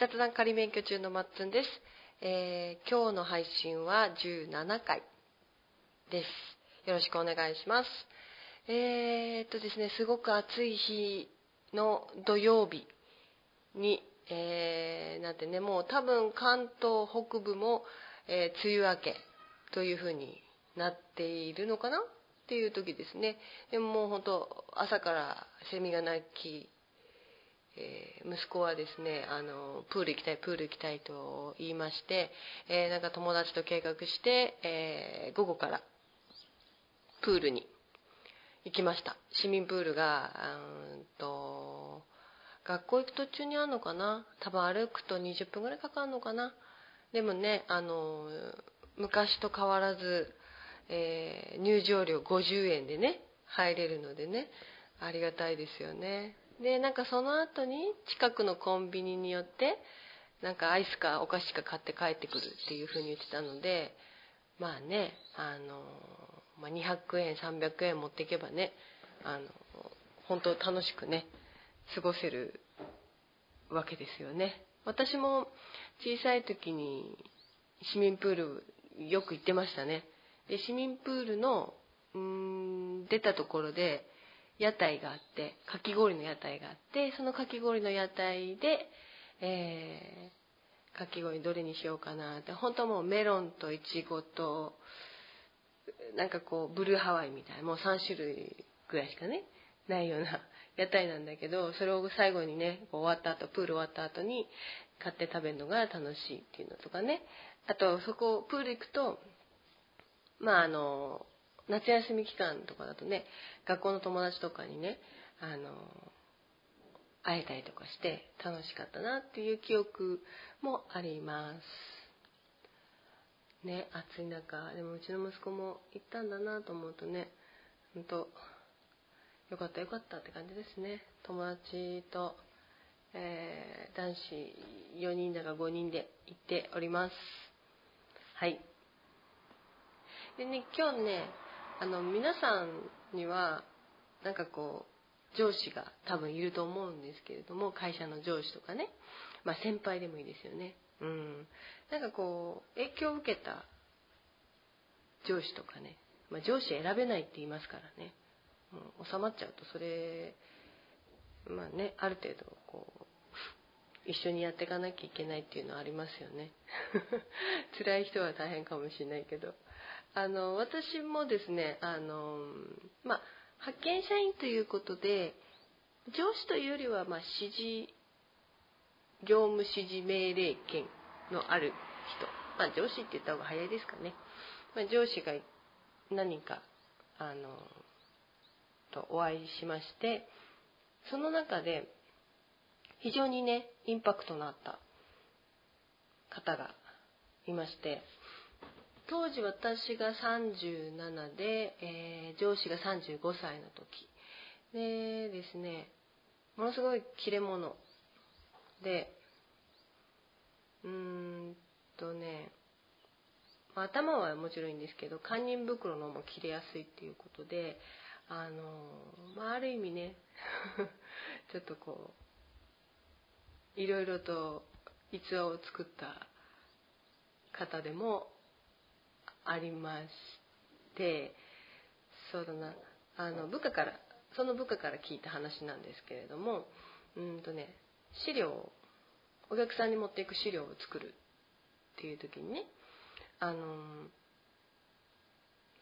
雑談仮免許中のまっつんです、えー今日の配信は17回です。よろしくお願いします。えー、っとですねすごく暑い日の土曜日に、えーなんてねもう多分関東北部も、えー梅雨明けというふうになっているのかなっていう時ですね。でももう本当朝からセミが鳴きえー息子はですねあのプール行きたいプール行きたいと言いまして、えーなんか友達と計画して、えー午後からプールに行きました。市民プールがうんと学校行く途中にあるのかな？多分歩くと20分ぐらいかかるのかな？でもねあの昔と変わらず、えー入場料50円でね入れるのでねありがたいですよね。でなんかその後に近くのコンビニによってなんかアイスかお菓子か買って帰ってくるっていう風に言ってたのでまあねあの、まあ、200円300円持っていけばねあの本当楽しくね過ごせるわけですよね。私も小さい時に市民プールよく行ってましたね。で市民プールのうーん出たところで屋台があってかき氷の屋台があってそのかき氷の屋台で、えーかき氷どれにしようかなって本当もうメロンとイチゴとなんかこうブルーハワイみたいなもう3種類ぐらいしかねないような 屋台なんだけどそれを最後にね終わった後プール終わった後に買って食べるのが楽しいっていうのとかね。あとそこプール行くとまああの夏休み期間とかだとね学校の友達とかにねあの会えたりとかして楽しかったなっていう記憶もあります。ね暑い中でもうちの息子も行ったんだなと思うとね本当よかったよかったって感じですね。友達と、えー男子4人だか5人で行っております。はい。でね今日ねあの皆さんにはなんかこう上司が多分いると思うんですけれども会社の上司とかね、まあ、先輩でもいいですよね。うん。なんかこう影響を受けた上司とかね、まあ、上司選べないって言いますからね。もう収まっちゃうとそれまあねある程度こう一緒にやっていかなきゃいけないっていうのはありますよね。辛い人は大変かもしれないけど。あの私もですねあのまあ派遣社員ということで上司というよりはまあ指示業務指示命令権のある人。まあ上司って言った方が早いですかね、まあ、上司が何かあのとお会いしましてその中で非常にねインパクトのあった方がいまして当時私が37で、えー上司が35歳の時。でですねものすごい切れ者でうーんとね頭はもちろんいいんですけど堪忍袋のも切れやすいっていうことであの、まあ、ある意味ね ちょっとこういろいろと逸話を作った方でもありましてそうだなあの部下からその部下から聞いた話なんですけれどもうんとね資料をお客さんに持っていく資料を作るっていう時にねあの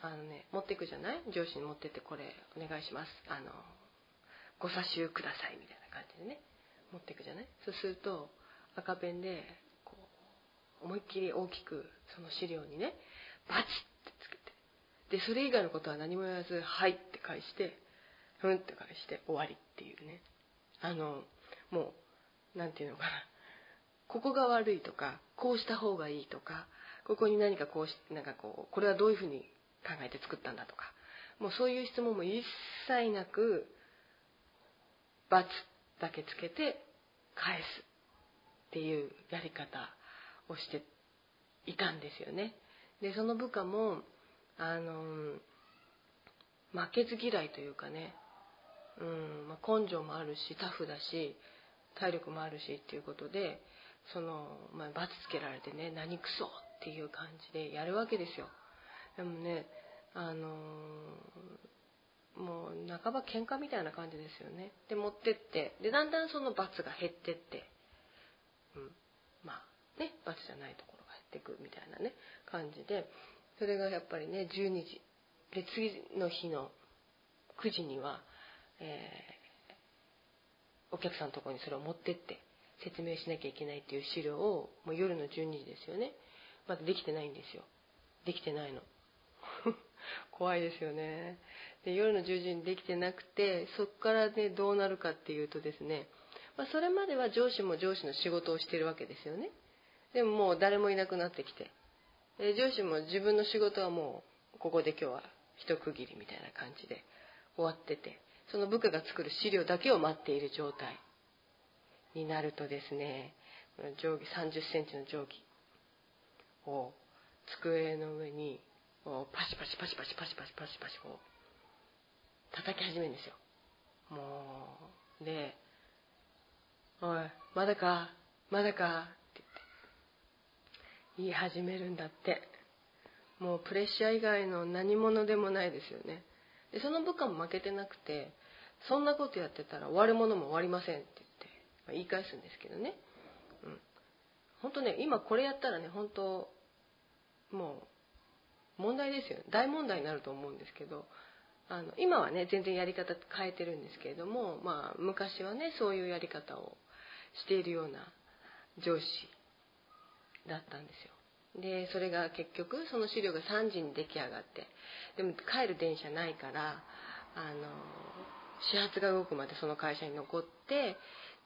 あのね持っていくじゃない？上司に持ってってこれお願いします。あのご査集くださいみたいな感じでね持っていくじゃない？そうすると赤ペンでこう思いっきり大きくその資料にねバチッてつけて。でそれ以外のことは何も言わず「はい」って返して「ふん」って返して終わりっていうね。あのもうなんていうのかな。ここが悪いとかこうした方がいいとかここに何かこうしなんかこうこれはどういうふうに考えて作ったんだとか。もうそういう質問も一切なくバツだけつけて返すっていうやり方をしていたんですよね。でその部下もあの負けず嫌いというかね、うんまあ、根性もあるしタフだし体力もあるしっていうことでその、まあ、罰つけられてね何クソっていう感じでやるわけですよ。でもねあの、もう半ば喧嘩みたいな感じですよね。で持ってってでだんだんその罰が減ってって、うん、まあね罰じゃないとこってくみたいなね感じでそれがやっぱりね12時で次の日の9時には、えー、お客さんのとこにそれを持ってって説明しなきゃいけないっていう資料をもう夜の12時ですよね。まだできてないんですよ。できてないの。怖いですよね。で夜の10時にできてなくてそこからねどうなるかっていうとですね、ま、それまでは上司も上司の仕事をしてるわけですよね。でももう誰もいなくなってきて。で上司も自分の仕事はもうここで今日は一区切りみたいな感じで終わっててその部下が作る資料だけを待っている状態になるとですね定規3 0センチの定規を机の上にパシパシパシパシパシパシパシパシこう叩き始めるんですよ。もうで「おいまだか？まだか」言い始めるんだって。もうプレッシャー以外の何者でもないですよね。でその部下も負けてなくてそんなことやってたら終わるものも終わりませんって言って、まあ、言い返すんですけどね。うん。本当ね今これやったらね本当もう問題ですよ大問題になると思うんですけどあの今はね全然やり方変えてるんですけれども、まあ、昔はねそういうやり方をしているような上司だったんですよ。でそれが結局その資料が3時に出来上がってでも帰る電車ないからあの始発が動くまでその会社に残って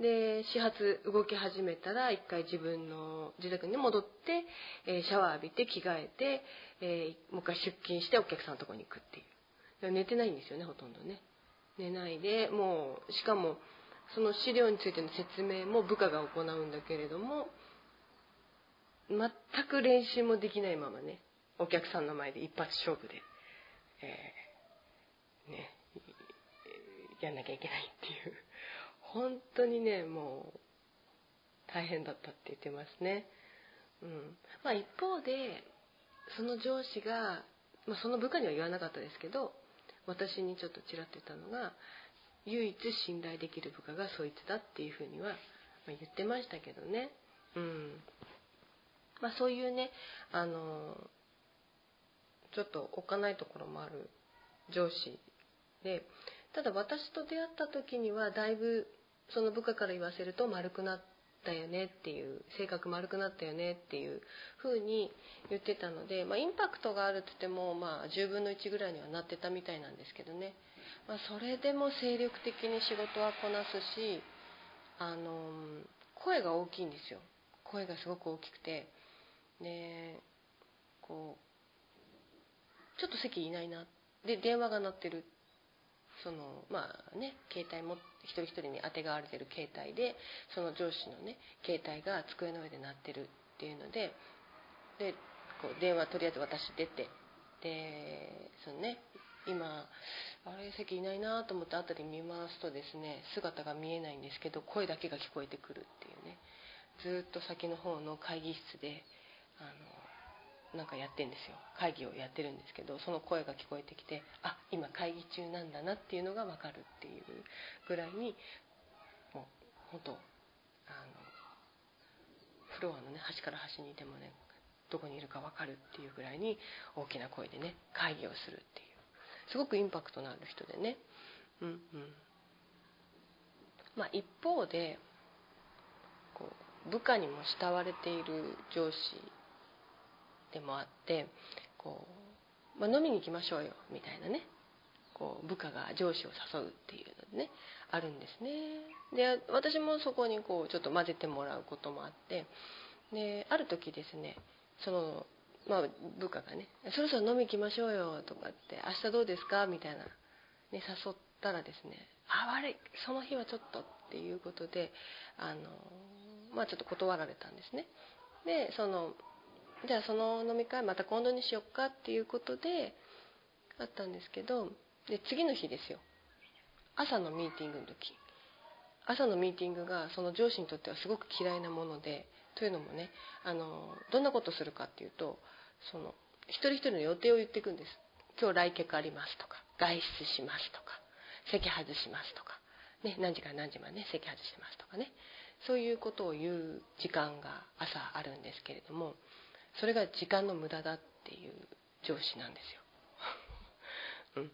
で始発動き始めたら一回自分の自宅に戻って、えー、シャワー浴びて着替えて、えー、もう一回出勤してお客さんのとこに行くっていう寝てないんですよねほとんどね寝ないでもうしかもその資料についての説明も部下が行うんだけれども全く練習もできないままねお客さんの前で一発勝負で、えー、ねやんなきゃいけないっていう本当にねもう大変だったって言ってますね。うんまあ、一方でその上司が、まあ、その部下には言わなかったですけど私にちょっとちらっと言ったのが唯一信頼できる部下がそいつだっていうふうには、言ってましたけどね。うんまあ、そういうねあのちょっと置かないところもある上司でただ私と出会った時にはだいぶその部下から言わせると丸くなったよねっていう性格丸くなったよねっていう風に言ってたので、まあ、インパクトがあるって言っても、まあ、10分の1ぐらいにはなってたみたいなんですけどね、まあ、それでも精力的に仕事はこなすしあの声が大きいんですよ。声がすごく大きくて。でこうちょっと席いないな。で電話が鳴ってる。そのまあね携帯も一人一人に当てがわれてる携帯でその上司のね携帯が机の上で鳴ってるっていうのででこう電話とりあえず私出てでそのね今あれ席いないなと思って辺り見回すとですね姿が見えないんですけど声だけが聞こえてくるっていうね。ずっと先の方の会議室であのなんかやってんですよ。会議をやってるんですけどその声が聞こえてきてあ今会議中なんだなっていうのが分かるっていうぐらいにもう本当あのフロアのね端から端にいてもねどこにいるか分かるっていうぐらいに大きな声でね会議をするっていうすごくインパクトのある人でね。うんうん。まあ一方でこう部下にも慕われている上司でもあってこう、まあ、飲みに行きましょうよみたいなね。こう部下が上司を誘うっていうのでねあるんですね。で私もそこにこうちょっと混ぜてもらうこともあってである時ですねそのまあ部下がね「そろそろ飲み行きましょうよ」とかって「明日どうですか?」みたいな、ね、誘ったらですね「あ悪いその日はちょっと」っていうことであのまあちょっと断られたんですね。でそのじゃあその飲み会また今度にしよっかっていうことであったんですけどで次の日ですよ。朝のミーティングの時。朝のミーティングがその上司にとってはすごく嫌いなものでというのもねあのどんなことするかっていうとその一人一人の予定を言っていくんです。今日来客ありますとか外出しますとか席外しますとか、ね、何時から何時までね席外してますとかね。そういうことを言う時間が朝あるんですけれどもそれが時間の無駄だっていう上司なんですよ。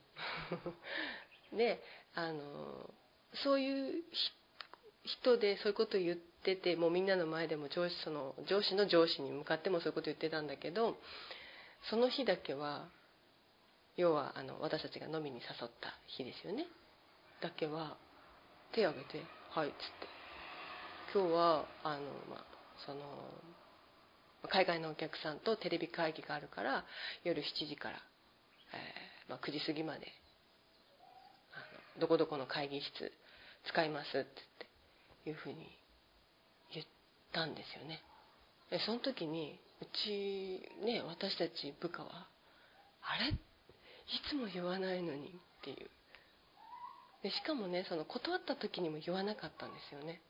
うん、であのそういう人でそういうこと言っててもうみんなの前でも上司その上司の上司に向かってもそういうこと言ってたんだけどその日だけは要はあの私たちが飲みに誘った日ですよね。だけは手を挙げて「はい」っつって。今日はあの、まあ、その海外のお客さんとテレビ会議があるから夜7時から、えー、まあ、9時過ぎまでどこどこの会議室使いますっていうふうに言ったんですよね。でその時にうちね私たち部下はあれ？いつも言わないのにっていう。でしかもねその断った時にも言わなかったんですよね。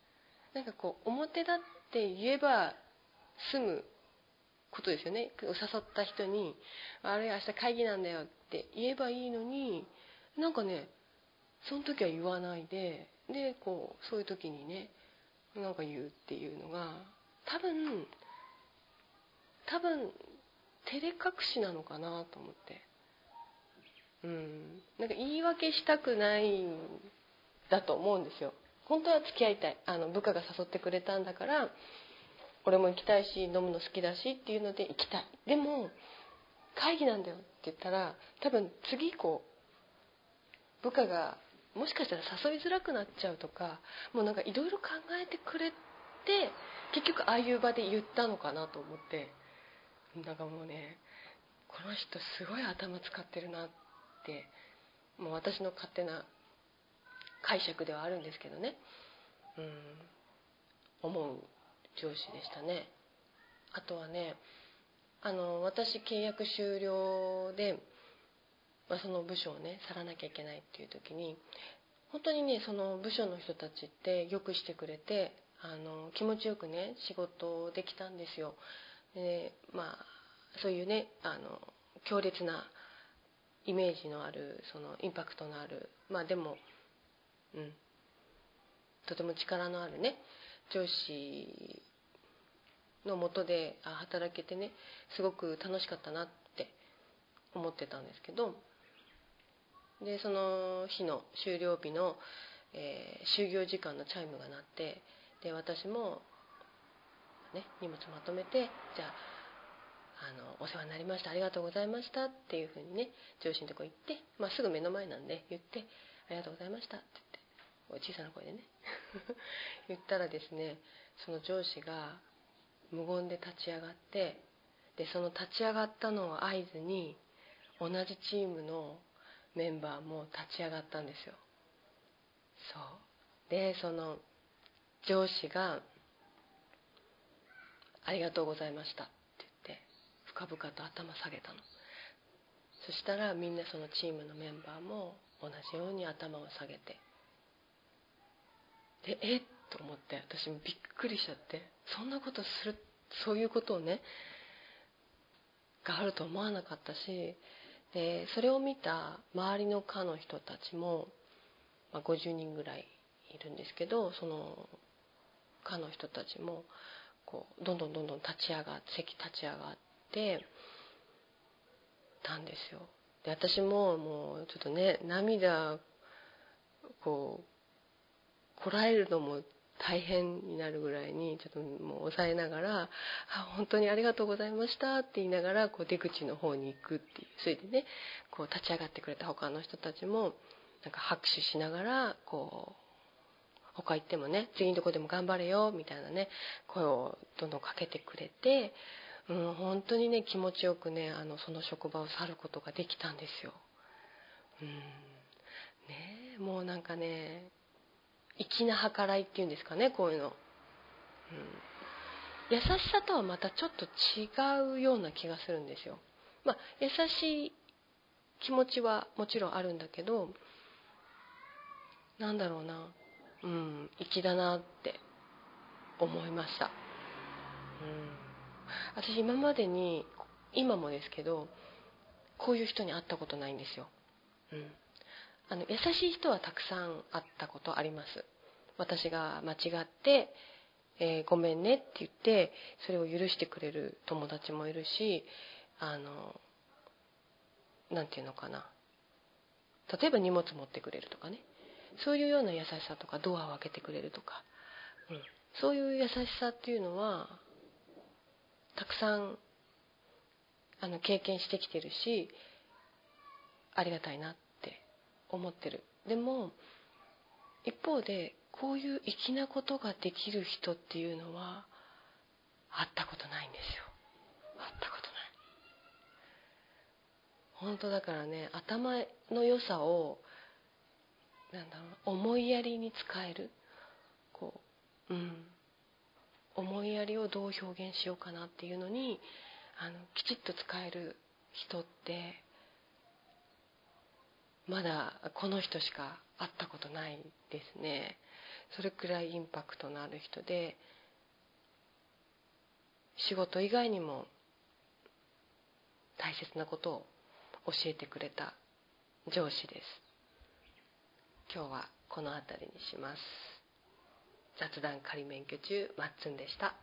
なんかこう表立って言えば済むことですよね。誘った人に「あれ明日会議なんだよ」って言えばいいのになんかねその時は言わないででこうそういう時にねなんか言うっていうのが多分多分照れ隠しなのかなと思って。うん。なんか言い訳したくないんだと思うんですよ。本当は付き合いたい。あの部下が誘ってくれたんだから俺も行きたいし飲むの好きだしっていうので行きたい。でも会議なんだよって言ったら多分次以降部下がもしかしたら誘いづらくなっちゃうとかもうなんかいろいろ考えてくれて結局ああいう場で言ったのかなと思って。なんかもうねこの人すごい頭使ってるなってもう私の勝手な解釈ではあるんですけどね。うん。思う。上司でしたね。あとはねあの私契約終了で、まあ、その部署をね去らなきゃいけないっていう時に本当にねその部署の人たちってよくしてくれてあの気持ちよくね仕事できたんですよ。でまあそういうねあの強烈なイメージのあるそのインパクトのあるまあでもうんとても力のあるね上司のもとで働けてねすごく楽しかったなって思ってたんですけどでその日の終了日の、えー、就業時間のチャイムが鳴ってで私も、ね、荷物まとめてじゃああの「お世話になりましたありがとうございました」っていうふうにね上司のとこ行って、まあ、すぐ目の前なんで言って「ありがとうございました」って言って小さな声でね 言ったらですねその上司が無言で立ち上がってでその立ち上がったのを合図に同じチームのメンバーも立ち上がったんですよ。そう。でその上司が「ありがとうございました」って言って深々と頭下げたの。そしたらみんなそのチームのメンバーも同じように頭を下げて。でえっと思って私もびっくりしちゃってそんなことするそういうことをねがあると思わなかったしでそれを見た周りの課の人たちも、まあ、50人ぐらいいるんですけどその課の人たちもこうどんどんどんどん立ち上がって席立ち上がってたんですよ。で私ももうちょっとね涙こうこらえるのも大変になるぐらいにちょっともう抑えながら「本当にありがとうございました」って言いながらこう出口の方に行くっていうそれでねこう立ち上がってくれた他の人たちもなんか拍手しながらこう他行ってもね次のとこでも頑張れよみたいなね声をどんどんかけてくれて、うん、本当にね気持ちよくねあのその職場を去ることができたんですよ。うんねもうなんかね粋な計らいっていうんですかねこういうの、うん、優しさとはまたちょっと違うような気がするんですよ。まあ優しい気持ちはもちろんあるんだけどなんだろうな。うん粋だなって思いました。うん。私今までに今もですけどこういう人に会ったことないんですよ、うん、あの優しい人はたくさん会ったことあります。私が間違ってえー、ごめんねって言ってそれを許してくれる友達もいるしあの何て言うのかな。例えば荷物持ってくれるとかね。そういうような優しさとかドアを開けてくれるとか、うん、そういう優しさっていうのはたくさんあの経験してきてるしありがたいなって。思ってる。でも一方でこういう粋なことができる人っていうのは会ったことないんですよ。会ったことない。本当だからね頭の良さをなんだろう思いやりに使える。こううん。思いやりをどう表現しようかなっていうのにあのきちっと使える人ってまだこの人しか会ったことないですね。それくらいインパクトのある人で仕事以外にも大切なことを教えてくれた上司です。今日はこの辺りにします。雑談仮免許中マッツンでした。